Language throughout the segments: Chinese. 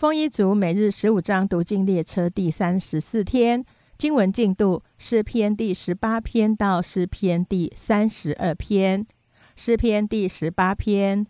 丰一族每日十五章读经列车第三十四天经文进度：诗篇第十八篇到诗篇第三十二篇。诗篇第十八篇：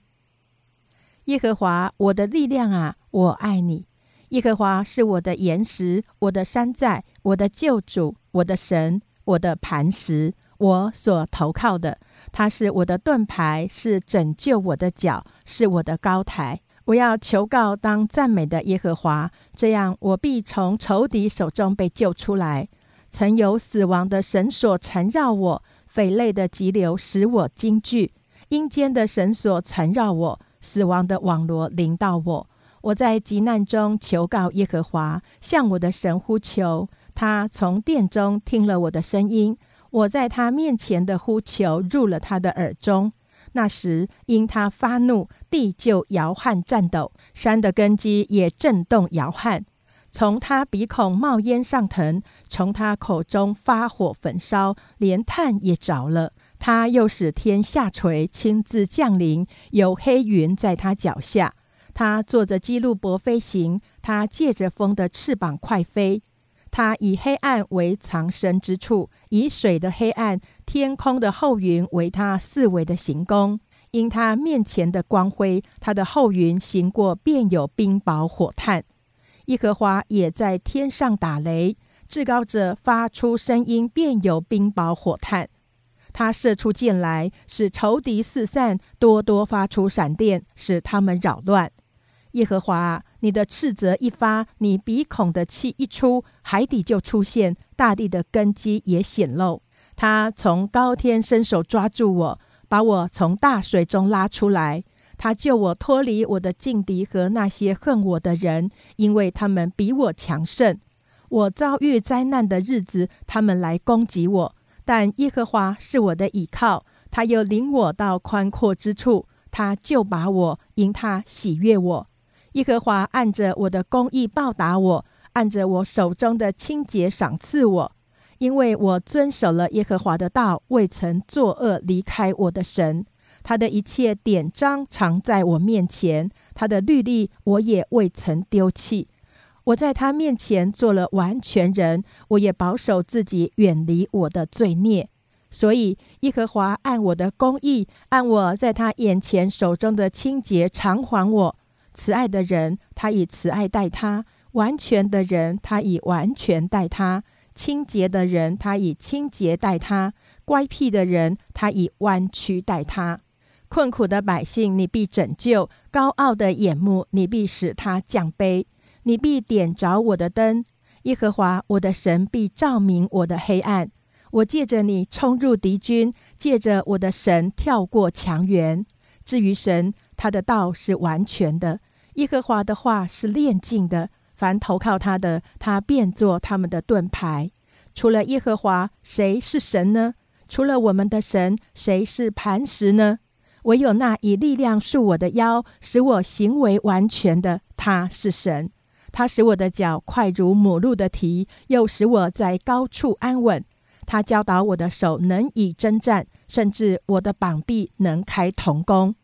耶和华我的力量啊，我爱你。耶和华是我的岩石，我的山寨，我的救主，我的神，我的磐石，我所投靠的。他是我的盾牌，是拯救我的脚，是我的高台。我要求告当赞美的耶和华，这样我必从仇敌手中被救出来。曾有死亡的绳索缠绕我，匪类的急流使我惊惧，阴间的绳索缠绕我，死亡的网罗临到我。我在急难中求告耶和华，向我的神呼求。他从殿中听了我的声音，我在他面前的呼求入了他的耳中。那时，因他发怒，地就摇撼颤抖，山的根基也震动摇撼。从他鼻孔冒烟上腾，从他口中发火焚烧，连炭也着了。他又使天下垂，亲自降临，有黑云在他脚下。他坐着基路伯飞行，他借着风的翅膀快飞。他以黑暗为藏身之处，以水的黑暗、天空的后云为他四围的行宫。因他面前的光辉，他的后云行过，便有冰雹火炭。耶和华也在天上打雷，至高者发出声音，便有冰雹火炭。他射出箭来，使仇敌四散，多多发出闪电，使他们扰乱。耶和华，你的斥责一发，你鼻孔的气一出，海底就出现，大地的根基也显露。他从高天伸手抓住我，把我从大水中拉出来。他救我脱离我的劲敌和那些恨我的人，因为他们比我强盛。我遭遇灾难的日子，他们来攻击我，但耶和华是我的倚靠，他又领我到宽阔之处，他就把我因他喜悦我。耶和华按着我的公义报答我，按着我手中的清洁赏赐我，因为我遵守了耶和华的道，未曾作恶，离开我的神。他的一切典章常在我面前，他的律例我也未曾丢弃。我在他面前做了完全人，我也保守自己，远离我的罪孽。所以耶和华按我的公义，按我在他眼前手中的清洁偿还我。慈爱的人，他以慈爱待他；完全的人，他以完全待他；清洁的人，他以清洁待他；乖僻的人，他以弯曲待他。困苦的百姓，你必拯救；高傲的眼目，你必使他降卑。你必点着我的灯，耶和华我的神必照明我的黑暗。我借着你冲入敌军，借着我的神跳过墙垣。至于神。他的道是完全的，耶和华的话是炼净的。凡投靠他的，他便做他们的盾牌。除了耶和华，谁是神呢？除了我们的神，谁是磐石呢？唯有那以力量束我的腰，使我行为完全的，他是神。他使我的脚快如母鹿的蹄，又使我在高处安稳。他教导我的手能以征战，甚至我的膀臂能开铜弓。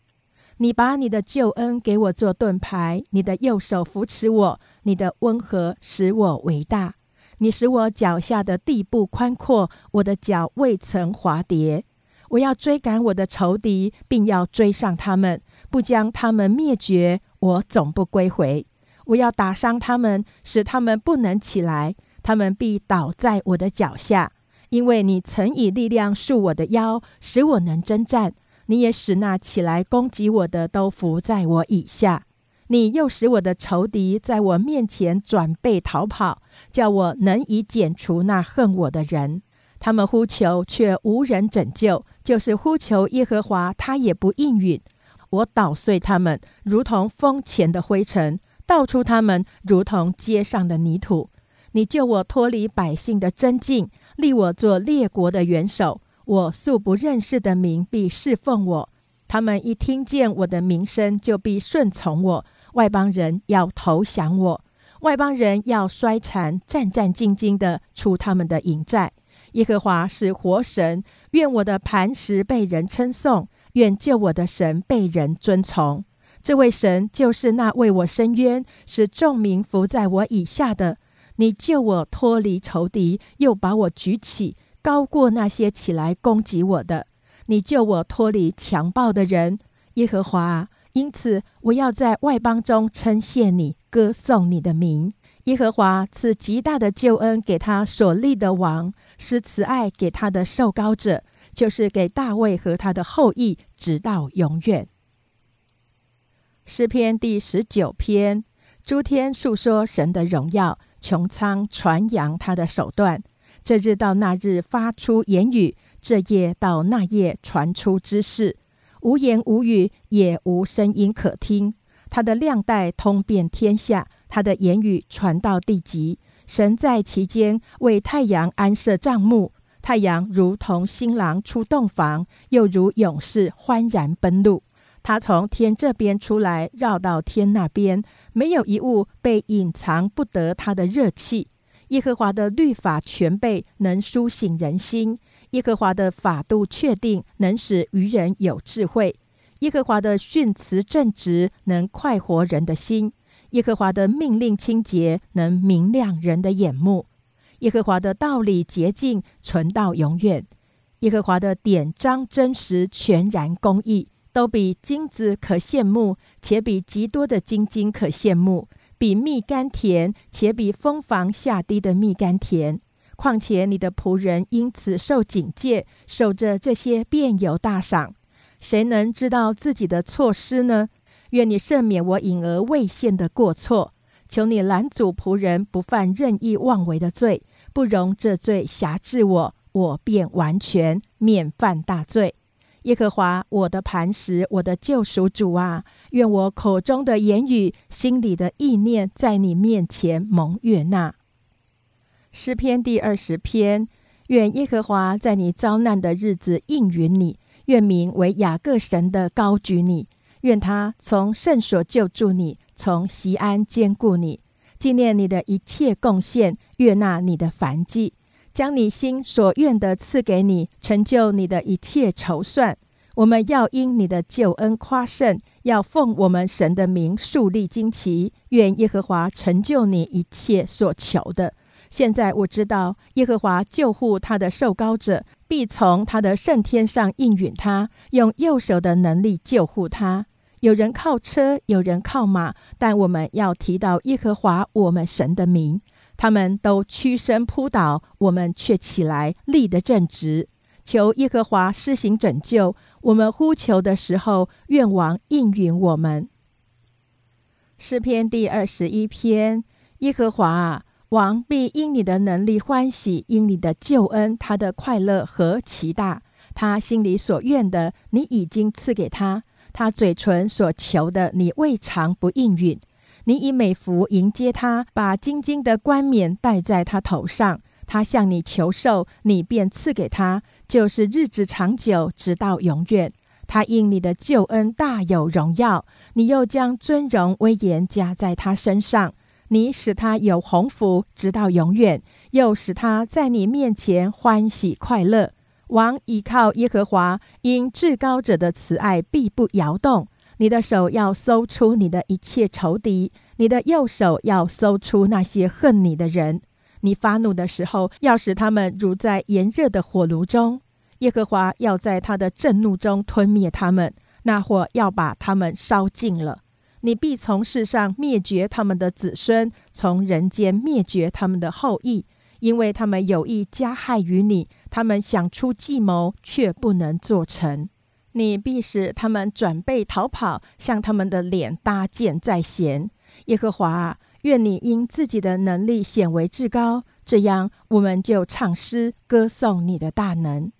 你把你的救恩给我做盾牌，你的右手扶持我，你的温和使我为大。你使我脚下的地步宽阔，我的脚未曾滑跌。我要追赶我的仇敌，并要追上他们，不将他们灭绝，我总不归回。我要打伤他们，使他们不能起来，他们必倒在我的脚下，因为你曾以力量束我的腰，使我能征战。你也使那起来攻击我的都伏在我以下，你又使我的仇敌在我面前转背逃跑，叫我能以剪除那恨我的人。他们呼求却无人拯救，就是呼求耶和华，他也不应允。我捣碎他们，如同风前的灰尘；倒出他们，如同街上的泥土。你救我脱离百姓的真境，立我做列国的元首。我素不认识的民必侍奉我，他们一听见我的名声，就必顺从我。外邦人要投降我，外邦人要衰残，战战兢兢的出他们的营寨。耶和华是活神，愿我的磐石被人称颂，愿救我的神被人尊崇。这位神就是那为我伸冤、使众民伏在我以下的。你救我脱离仇敌，又把我举起，高过那些起来攻击我的。你救我脱离强暴的人，耶和华。因此，我要在外邦中称谢你，歌颂你的名。耶和华赐极大的救恩给他所立的王，施慈爱给他的受膏者，就是给大卫和他的后裔，直到永远。诗篇第十九篇：诸天述说神的荣耀，穹苍传扬他的手段。这日到那日发出言语，这夜到那夜传出之事。无言无语，也无声音可听。他的亮带通遍天下，他的言语传到地极。神在其间为太阳安设帐幕，太阳如同新郎出洞房，又如勇士欢然奔路。他从天这边出来，绕到天那边，没有一物被隐藏不得他的热气。耶和华的律法全备，能苏醒人心。耶和华的法度确定，能使愚人有智慧；耶和华的训词正直，能快活人的心；耶和华的命令清洁，能明亮人的眼目；耶和华的道理洁净，存到永远；耶和华的典章真实，全然公义，都比金子可羡慕，且比极多的金金可羡慕；比蜜甘甜，且比蜂房下滴的蜜甘甜。况且你的仆人因此受警戒，守着这些便有大赏。谁能知道自己的错失呢？愿你赦免我隐而未现的过错。求你拦阻仆人不犯任意妄为的罪，不容这罪辖制我，我便完全免犯大罪。耶和华我的磐石，我的救赎主啊，愿我口中的言语，心里的意念，在你面前蒙悦纳。诗篇第二十篇：愿耶和华在你遭难的日子应允你；愿名为雅各神的高举你；愿他从圣所救助你，从西安坚固你，纪念你的一切贡献，悦纳你的凡祭，将你心所愿的赐给你，成就你的一切筹算。我们要因你的救恩夸胜，要奉我们神的名树立旌旗。愿耶和华成就你一切所求的。现在我知道，耶和华救护他的受膏者，必从他的圣天上应允他，用右手的能力救护他。有人靠车，有人靠马，但我们要提到耶和华我们神的名。他们都屈身扑倒，我们却起来立得正直，求耶和华施行拯救。我们呼求的时候，愿王应允我们。诗篇第二十一篇，耶和华啊。王必因你的能力欢喜，因你的救恩，他的快乐何其大！他心里所愿的，你已经赐给他；他嘴唇所求的，你未尝不应允。你以美福迎接他，把金金的冠冕戴在他头上。他向你求寿，你便赐给他，就是日子长久，直到永远。他因你的救恩大有荣耀，你又将尊荣威严加在他身上。你使他有鸿福，直到永远；又使他在你面前欢喜快乐。王倚靠耶和华，因至高者的慈爱必不摇动。你的手要搜出你的一切仇敌，你的右手要搜出那些恨你的人。你发怒的时候，要使他们如在炎热的火炉中。耶和华要在他的震怒中吞灭他们，那火要把他们烧尽了。你必从世上灭绝他们的子孙，从人间灭绝他们的后裔，因为他们有意加害于你。他们想出计谋，却不能做成。你必使他们转背逃跑，向他们的脸搭箭在弦。耶和华啊，愿你因自己的能力显为至高，这样我们就唱诗歌颂你的大能。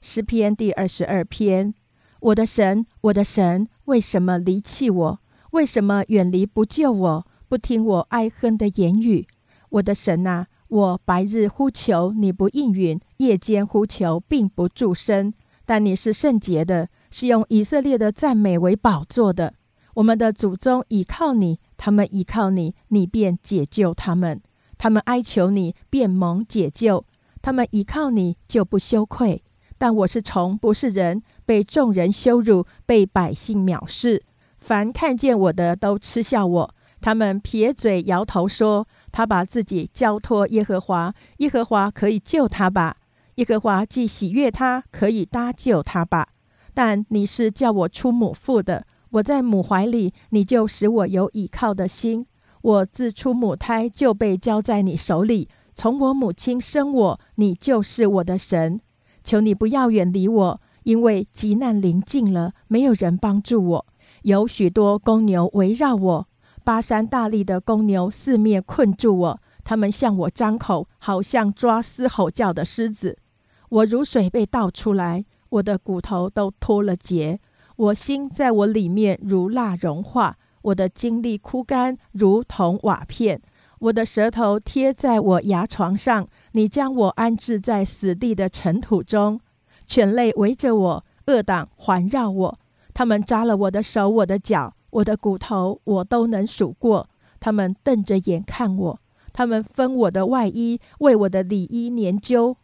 诗篇第二十二篇。我的神，我的神，为什么离弃我？为什么远离不救我？不听我哀哼的言语？我的神啊，我白日呼求你不应允，夜间呼求并不助身。但你是圣洁的，是用以色列的赞美为宝座的。我们的祖宗倚靠你，他们倚靠你，你便解救他们；他们哀求你，便蒙解救；他们倚靠你，就不羞愧。但我是虫，不是人。被众人羞辱，被百姓藐视，凡看见我的都嗤笑我。他们撇嘴摇头说：“他把自己交托耶和华，耶和华可以救他吧？耶和华既喜悦他，可以搭救他吧？但你是叫我出母腹的，我在母怀里，你就使我有倚靠的心。我自出母胎就被交在你手里，从我母亲生我，你就是我的神。求你不要远离我，因为急难临近了，没有人帮助我，有许多公牛围绕我。”巴山大力的公牛四面困住我，他们向我张口，好像抓嘶吼叫的狮子。我如水被倒出来，我的骨头都脱了节。我心在我里面如蜡融化，我的精力枯干，如同瓦片。我的舌头贴在我牙床上，你将我安置在死地的尘土中。犬类围着我，恶党环绕我，他们扎了我的手，我的脚。我的骨头我都能数过，他们瞪着眼看我，他们分我的外衣，为我的里衣研究。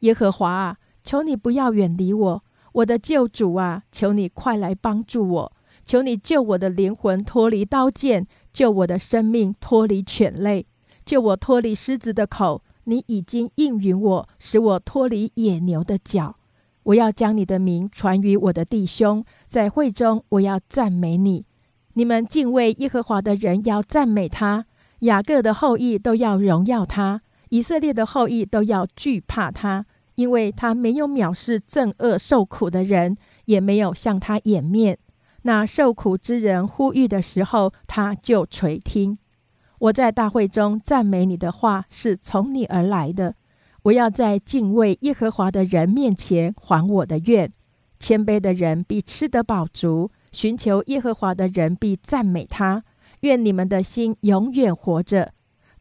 耶和华啊，求你不要远离我，我的救主啊，求你快来帮助我，求你救我的灵魂脱离刀剑，救我的生命脱离犬类，救我脱离狮子的口。你已经应允我，使我脱离野牛的脚。我要将你的名传于我的弟兄，在会中我要赞美你。你们敬畏耶和华的人要赞美他，雅各的后裔都要荣耀他，以色列的后裔都要惧怕他，因为他没有藐视憎恶受苦的人，也没有向他掩面。那受苦之人呼吁的时候，他就垂听。我在大会中赞美你的话是从你而来的。我要在敬畏耶和华的人面前还我的愿。谦卑的人必吃得饱足。寻求耶和华的人必赞美他。愿你们的心永远活着。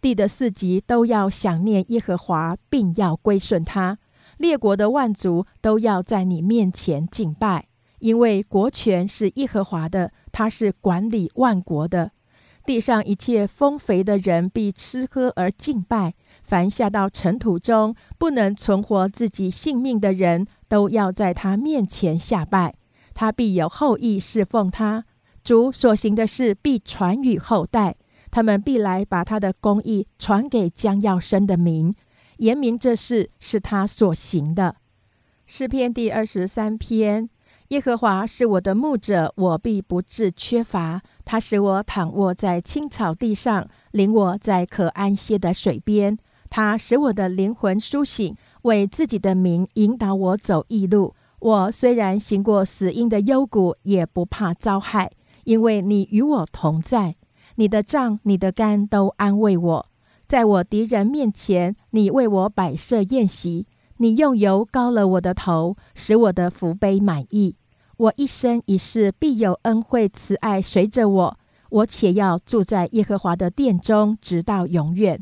地的四极都要想念耶和华，并要归顺他。列国的万族都要在你面前敬拜，因为国权是耶和华的，他是管理万国的。地上一切丰肥的人必吃喝而敬拜。凡下到尘土中不能存活自己性命的人，都要在他面前下拜。他必有后裔侍奉他，主所行的事必传与后代，他们必来把他的公义传给将要生的民，言明这事是他所行的。诗篇第二十三篇：耶和华是我的牧者，我必不致缺乏。他使我躺卧在青草地上，领我在可安歇的水边。他使我的灵魂苏醒，为自己的名引导我走义路。我虽然行过死荫的幽谷，也不怕遭害，因为你与我同在。你的杖、你的竿都安慰我。在我敌人面前，你为我摆设宴席。你用油膏了我的头，使我的福杯满意。我一生一世必有恩惠慈爱随着我。我且要住在耶和华的殿中，直到永远。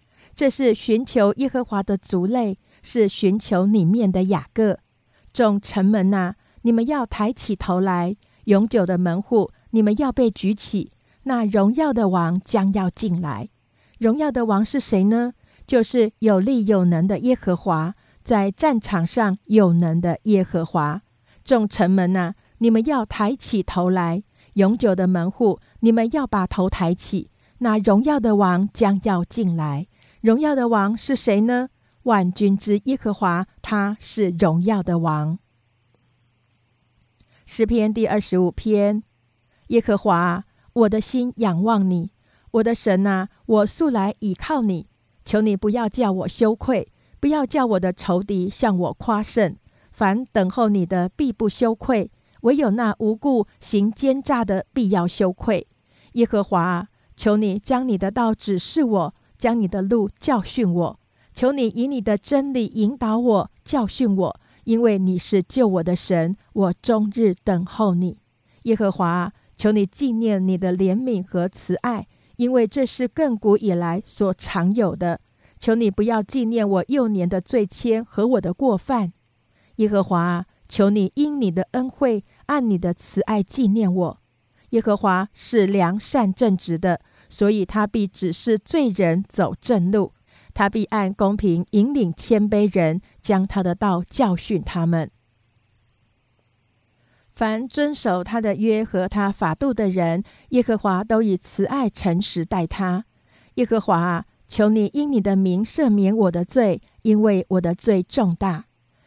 这是寻求耶和华的族类。是寻求里面的雅各，众城门呐，你们要抬起头来；永久的门户，你们要被举起。那荣耀的王将要进来。荣耀的王是谁呢？就是有力有能的耶和华，在战场上有能的耶和华。众城门呐，你们要抬起头来；永久的门户，你们要把头抬起。那荣耀的王将要进来。荣耀的王是谁呢？万军之耶和华，他是荣耀的王。诗篇第二十五篇：耶和华，我的心仰望你，我的神啊，我素来倚靠你。求你不要叫我羞愧，不要叫我的仇敌向我夸胜。凡等候你的，必不羞愧；唯有那无故行奸诈的，必要羞愧。耶和华，求你将你的道指示我，将你的路教训我。求你以你的真理引导我，教训我，因为你是救我的神，我终日等候你。耶和华，求你纪念你的怜悯和慈爱，因为这是亘古以来所常有的。求你不要纪念我幼年的罪愆和我的过犯，耶和华，求你因你的恩惠，按你的慈爱纪念我。耶和华是良善正直的，所以他必指示罪人走正路，他必按公平引领谦卑人，将他的道教训他们。凡遵守他的约和他法度的人，耶和华都以慈爱诚实待他。耶和华啊。求你因你的名赦免我的罪，因为我的罪重大。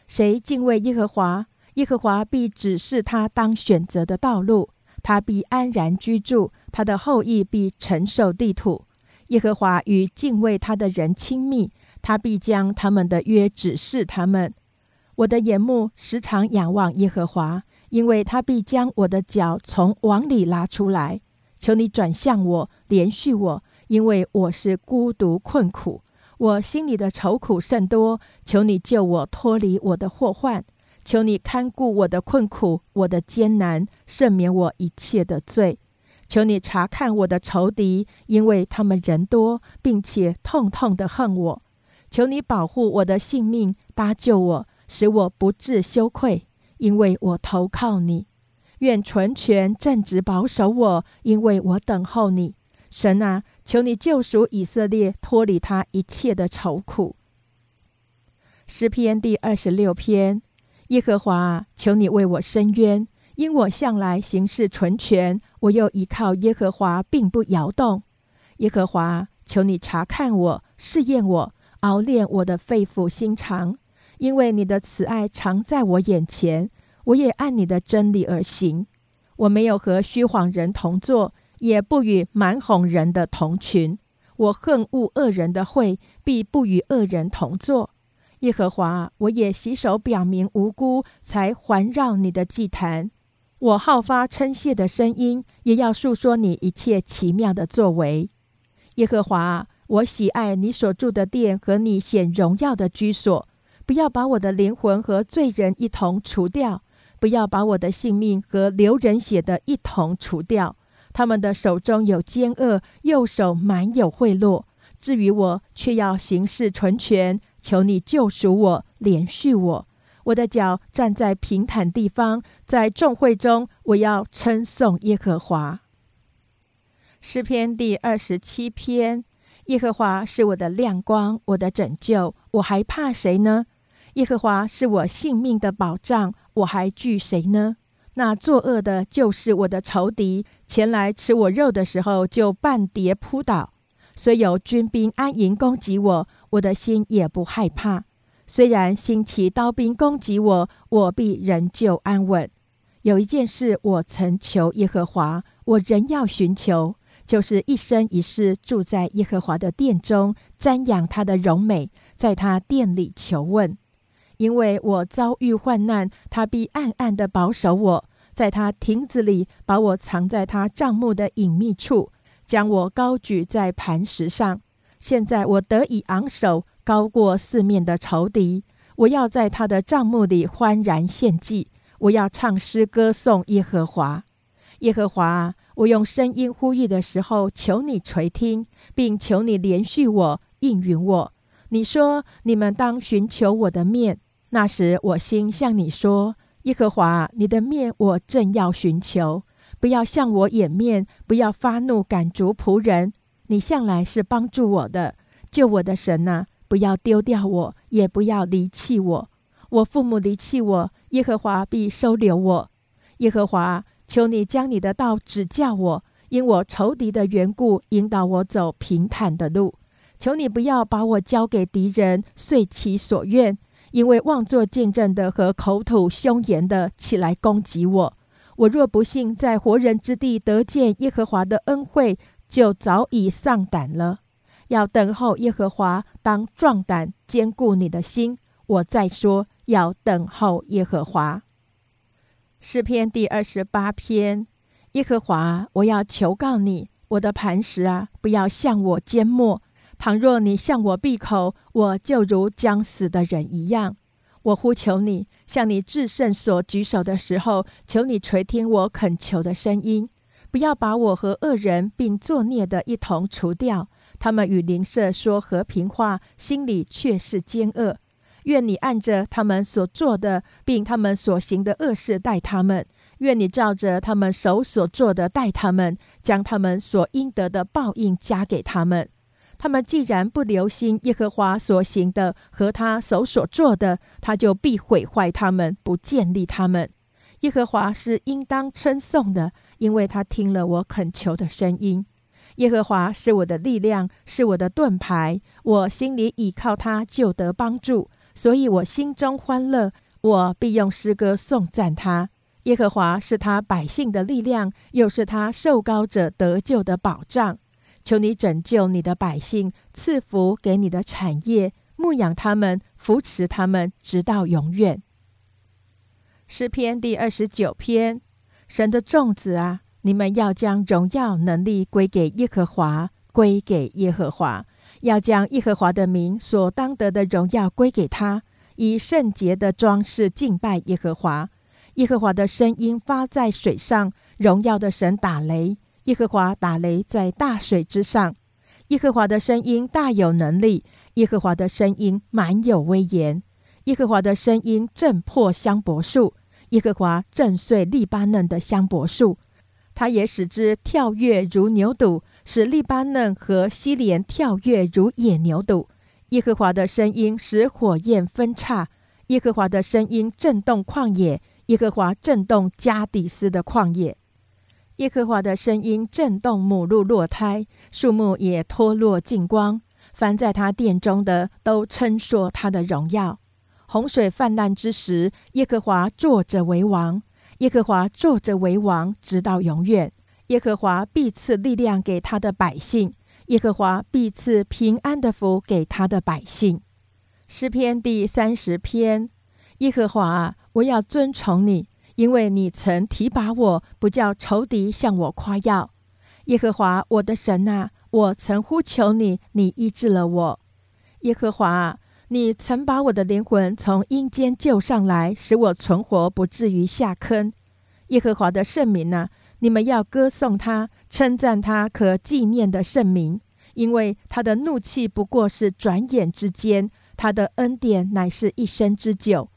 谁敬畏耶和华，耶和华必指示他当选择的道路，他必安然居住，他的后裔必承受地土。耶和华与敬畏他的人亲密，他必将他们的约指示他们。我的眼目时常仰望耶和华，因为他必将我的脚从网里拉出来。求你转向我，连续我。因为我是孤独困苦，我心里的愁苦甚多。求你救我脱离我的祸患，求你看顾我的困苦、我的艰难，赦免我一切的罪。求你查看我的仇敌，因为他们人多，并且痛痛的恨我。求你保护我的性命，搭救我，使我不致羞愧，因为我投靠你。愿纯全正直保守我，因为我等候你。神啊，求你救赎以色列，脱离他一切的愁苦。诗篇第二十六篇：耶和华，求你为我伸冤，因我向来行事纯全，我又依靠耶和华，并不摇动。耶和华，求你查看我，试验我，熬炼我的肺腑心肠，因为你的慈爱常在我眼前，我也按你的真理而行。我没有和虚谎人同坐。也不与蛮哄人的同群，我恨恶恶人的会，必不与恶人同坐。耶和华，我也洗手表明无辜，才环绕你的祭坛。我好发称谢的声音，也要述说你一切奇妙的作为。耶和华，我喜爱你所住的殿和你显荣耀的居所。不要把我的灵魂和罪人一同除掉，不要把我的性命和流人血的一同除掉。他们的手中有奸恶，右手满有贿赂。至于我，却要行事纯全。求你救赎我，连续我。我的脚站在平坦地方，在众会中，我要称颂耶和华。诗篇第二十七篇：耶和华是我的亮光，我的拯救，我还怕谁呢？耶和华是我性命的保障，我还惧谁呢？那作恶的，就是我的仇敌，前来吃我肉的时候，就半跌扑倒。虽有军兵安营攻击我，我的心也不害怕。虽然兴起刀兵攻击我，我必仍旧安稳。有一件事我曾求耶和华，我仍要寻求，就是一生一世住在耶和华的殿中，瞻仰他的荣美，在他殿里求问。因为我遭遇患难，他必暗暗的保守我，在他亭子里把我藏在他帐幕的隐秘处，将我高举在磐石上。现在我得以昂首，高过四面的仇敌。我要在他的帐幕里欢然献祭，我要唱诗歌颂耶和华。耶和华，我用声音呼吁的时候，求你垂听，并求你连续我，应允我。你说，你们当寻求我的面。那时，我心向你说：“耶和华，你的面我正要寻求，不要向我掩面，不要发怒赶逐仆人。你向来是帮助我的，救我的神呐！不要丢掉我，也不要离弃我。我父母离弃我，耶和华必收留我。耶和华，求你将你的道指教我，因我仇敌的缘故，引导我走平坦的路。求你不要把我交给敌人，遂其所愿。”因为妄作见证的和口吐凶言的起来攻击我，我若不幸在活人之地得见耶和华的恩惠，就早已丧胆了。要等候耶和华，当壮胆，坚固你的心。我再说，要等候耶和华。诗篇第二十八篇：耶和华，我要求告你，我的磐石啊，不要向我缄默。倘若你向我闭口，我就如将死的人一样。我呼求你，向你至圣所举手的时候，求你垂听我恳求的声音。不要把我和恶人并作孽的一同除掉。他们与邻舍说和平话，心里却是奸恶。愿你按着他们所做的，并他们所行的恶事待他们；愿你照着他们手所做的待他们，将他们所应得的报应加给他们。他们既然不留心耶和华所行的和他手所做的，他就必毁坏他们，不建立他们。耶和华是应当称颂的，因为他听了我恳求的声音。耶和华是我的力量，是我的盾牌，我心里倚靠他，就得帮助。所以我心中欢乐，我必用诗歌颂赞他。耶和华是他百姓的力量，又是他受高者得救的保障。求你拯救你的百姓，赐福给你的产业，牧养他们，扶持他们，直到永远。诗篇第二十九篇：神的众子啊，你们要将荣耀能力归给耶和华，归给耶和华。要将耶和华的名所当得的荣耀归给他，以圣洁的装饰敬拜耶和华。耶和华的声音发在水上，荣耀的神打雷。耶和华打雷在大水之上。耶和华的声音大有能力，耶和华的声音满有威严。耶和华的声音震破香柏树，耶和华震碎利巴嫩的香柏树，他也使之跳跃如牛犊。使利巴嫩和西连跳跃如野牛犊。耶和华的声音使火焰分叉。耶和华的声音震动旷野。耶和华震动加底斯的旷野。耶和华的声音震动母鹿落胎，树木也脱落尽光。凡在他殿中的都称说他的荣耀。洪水泛滥之时，耶和华坐着为王。耶和华坐着为王，直到永远。耶和华必赐力量给他的百姓，耶和华必赐平安的福给他的百姓。诗篇第三十篇：耶和华啊，我要尊崇你，因为你曾提拔我，不叫仇敌向我夸耀。耶和华我的神啊，我曾呼求你，你医治了我。耶和华啊，你曾把我的灵魂从阴间救上来，使我存活，不至于下坑。耶和华的圣名啊！你们要歌颂他，称赞他可纪念的圣名，因为他的怒气不过是转眼之间，他的恩典乃是一生之久。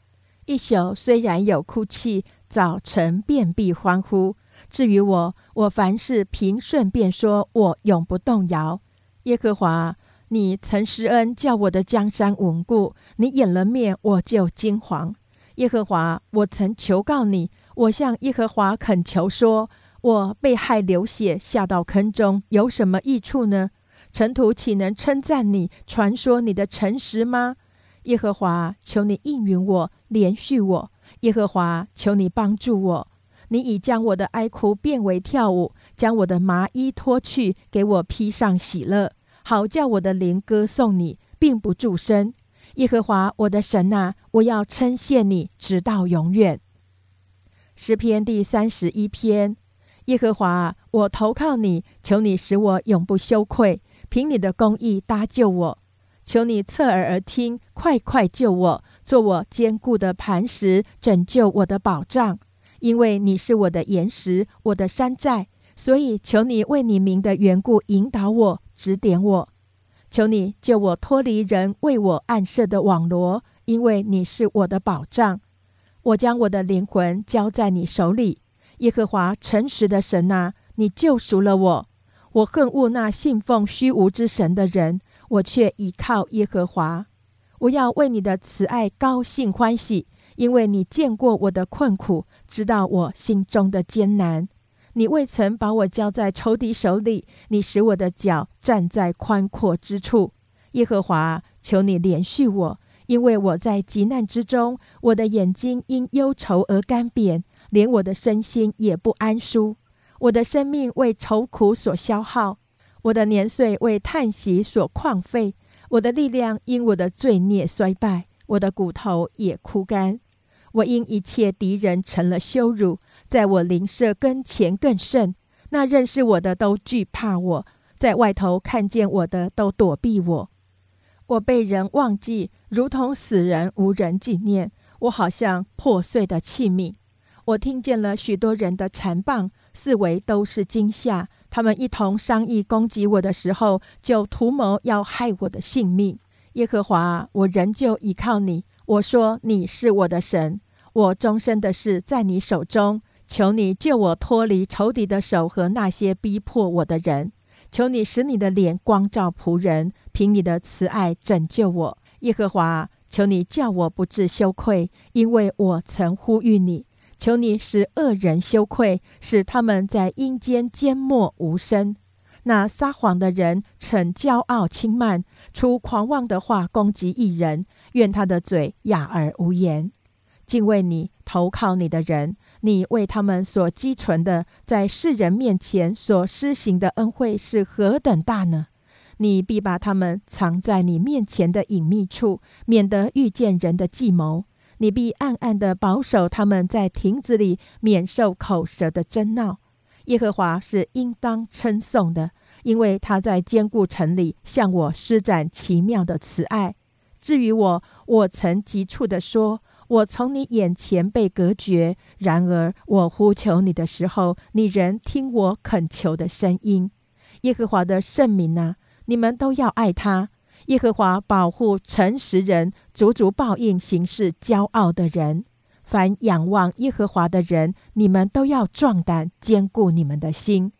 一宿虽然有哭泣，早晨便必欢呼。至于我，我凡事平顺，便说我永不动摇。耶和华，你曾施恩，叫我的江山稳固；你掩了面，我就惊惶。耶和华，我曾求告你，我向耶和华恳求说。我被害流血，下到坑中，有什么益处呢？尘土岂能称赞你，传说你的诚实吗？耶和华，求你应允我，连续我。耶和华，求你帮助我。你已将我的哀哭变为跳舞，将我的麻衣脱去，给我披上喜乐，好叫我的灵歌颂你，并不住声。耶和华，我的神啊，我要称谢你，直到永远。诗篇第三十一篇。耶和华，我投靠你，求你使我永不羞愧，凭你的公义搭救我。求你侧耳而听，快快救我，做我坚固的磐石，拯救我的保障。因为你是我的岩石，我的山寨，所以求你为你名的缘故引导我，指点我。求你救我脱离人为我暗设的网罗，因为你是我的保障。我将我的灵魂交在你手里。耶和华诚实的神啊，你救赎了我。我恨恶那信奉虚无之神的人，我却倚靠耶和华。我要为你的慈爱高兴欢喜，因为你见过我的困苦，知道我心中的艰难。你未曾把我交在仇敌手里，你使我的脚站在宽阔之处。耶和华，求你怜恤我，因为我在极难之中，我的眼睛因忧愁而干瘪。连我的身心也不安舒，我的生命为愁苦所消耗，我的年岁为叹息所旷废，我的力量因我的罪孽衰败，我的骨头也枯干。我因一切敌人成了羞辱，在我邻舍跟前更甚。那认识我的都惧怕我，在外头看见我的都躲避我。我被人忘记，如同死人，无人纪念。我好像破碎的器皿。我听见了许多人的残谤，四围都是惊吓。他们一同商议攻击我的时候，就图谋要害我的性命。耶和华，我仍旧倚靠你。我说你是我的神，我终身的事在你手中。求你救我脱离仇敌的手和那些逼迫我的人。求你使你的脸光照仆人，凭你的慈爱拯救我。耶和华，求你叫我不致羞愧，因为我曾呼吁你。求你使恶人羞愧，使他们在阴间缄默无声。那撒谎的人逞骄傲轻慢，出狂妄的话攻击一人，愿他的嘴哑而无言。敬畏你、投靠你的人，你为他们所积存的，在世人面前所施行的恩惠是何等大呢？你必把他们藏在你面前的隐秘处，免得遇见人的计谋。你必暗暗的保守他们在亭子里，免受口舌的争闹。耶和华是应当称颂的，因为他在坚固城里向我施展奇妙的慈爱。至于我，我曾急促地说：“我从你眼前被隔绝。”然而我呼求你的时候，你仍听我恳求的声音。耶和华的圣名啊，你们都要爱他。耶和华保护诚实人，足足报应行事骄傲的人。凡仰望耶和华的人，你们都要壮胆，坚固你们的心。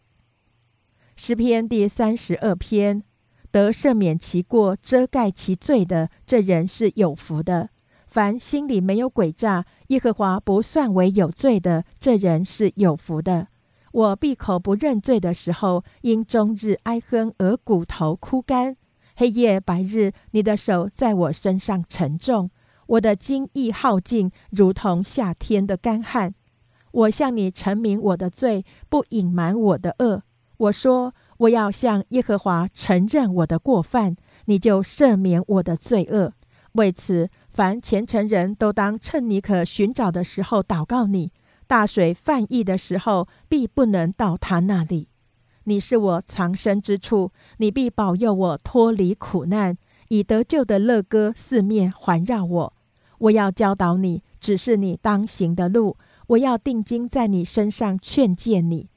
诗篇第三十二篇：得赦免其过、遮盖其罪的，这人是有福的。凡心里没有诡诈，耶和华不算为有罪的，这人是有福的。我闭口不认罪的时候，因终日哀哼而骨头枯干。黑夜白日，你的手在我身上沉重，我的精意耗尽，如同夏天的干旱。我向你陈明我的罪，不隐瞒我的恶。我说我要向耶和华承认我的过犯，你就赦免我的罪恶。为此，凡虔诚人都当趁你可寻找的时候祷告你。大水泛溢的时候，必不能到他那里。你是我藏身之处，你必保佑我脱离苦难，以得救的乐歌四面环绕我。我要教导你，只是你当行的路。我要定睛在你身上劝诫你。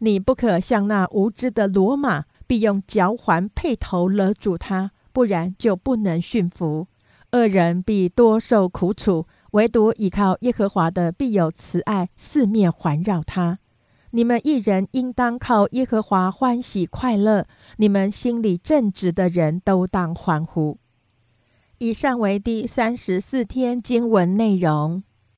你不可像那无知的骡马，必用脚环配头勒住它，不然就不能驯服。恶人必多受苦楚，唯独倚靠耶和华的必有慈爱，四面环绕他。你们一人应当靠耶和华欢喜快乐，你们心里正直的人都当欢呼。以上为第三十四天经文内容。